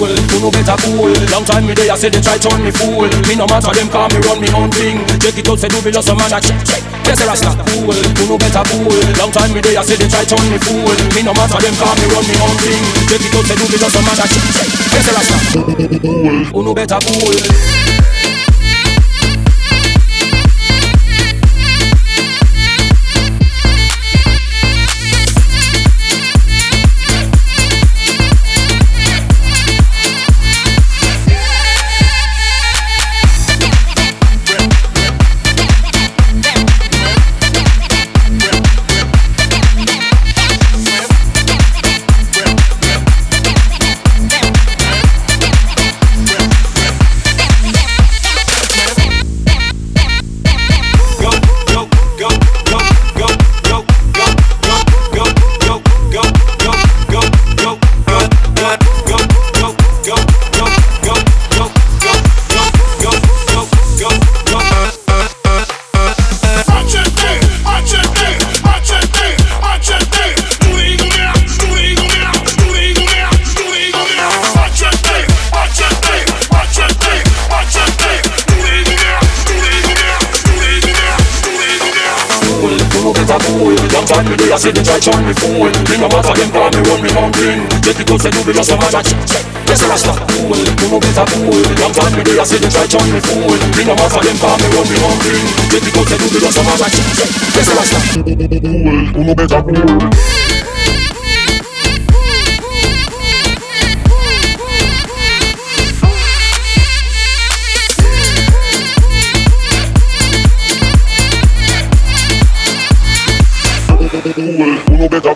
Cool, you know better cool. Long time me there, I say they try turn me fool. Me no matter them call me run me own thing. Check it out, say do be just a man a check check. Yes, Rasta. Cool, you know better cool. Long time me there, I say they try turn me fool. Me no matter them call me run me own thing. Check it out, say do be just a man a check check. Yes, Rasta. Cool, you know better cool. Long me there, I say they try turn me fool. Me no matter them call me run me mountain. Take it out, say do be just a matter Yes, Rasta Cool, you know better cool Long time me I say they try turn me fool. Me no matter them call me run me mountain. Take it out, say do be just a matter Yes, Rasta Cool, you know better cool Uno que está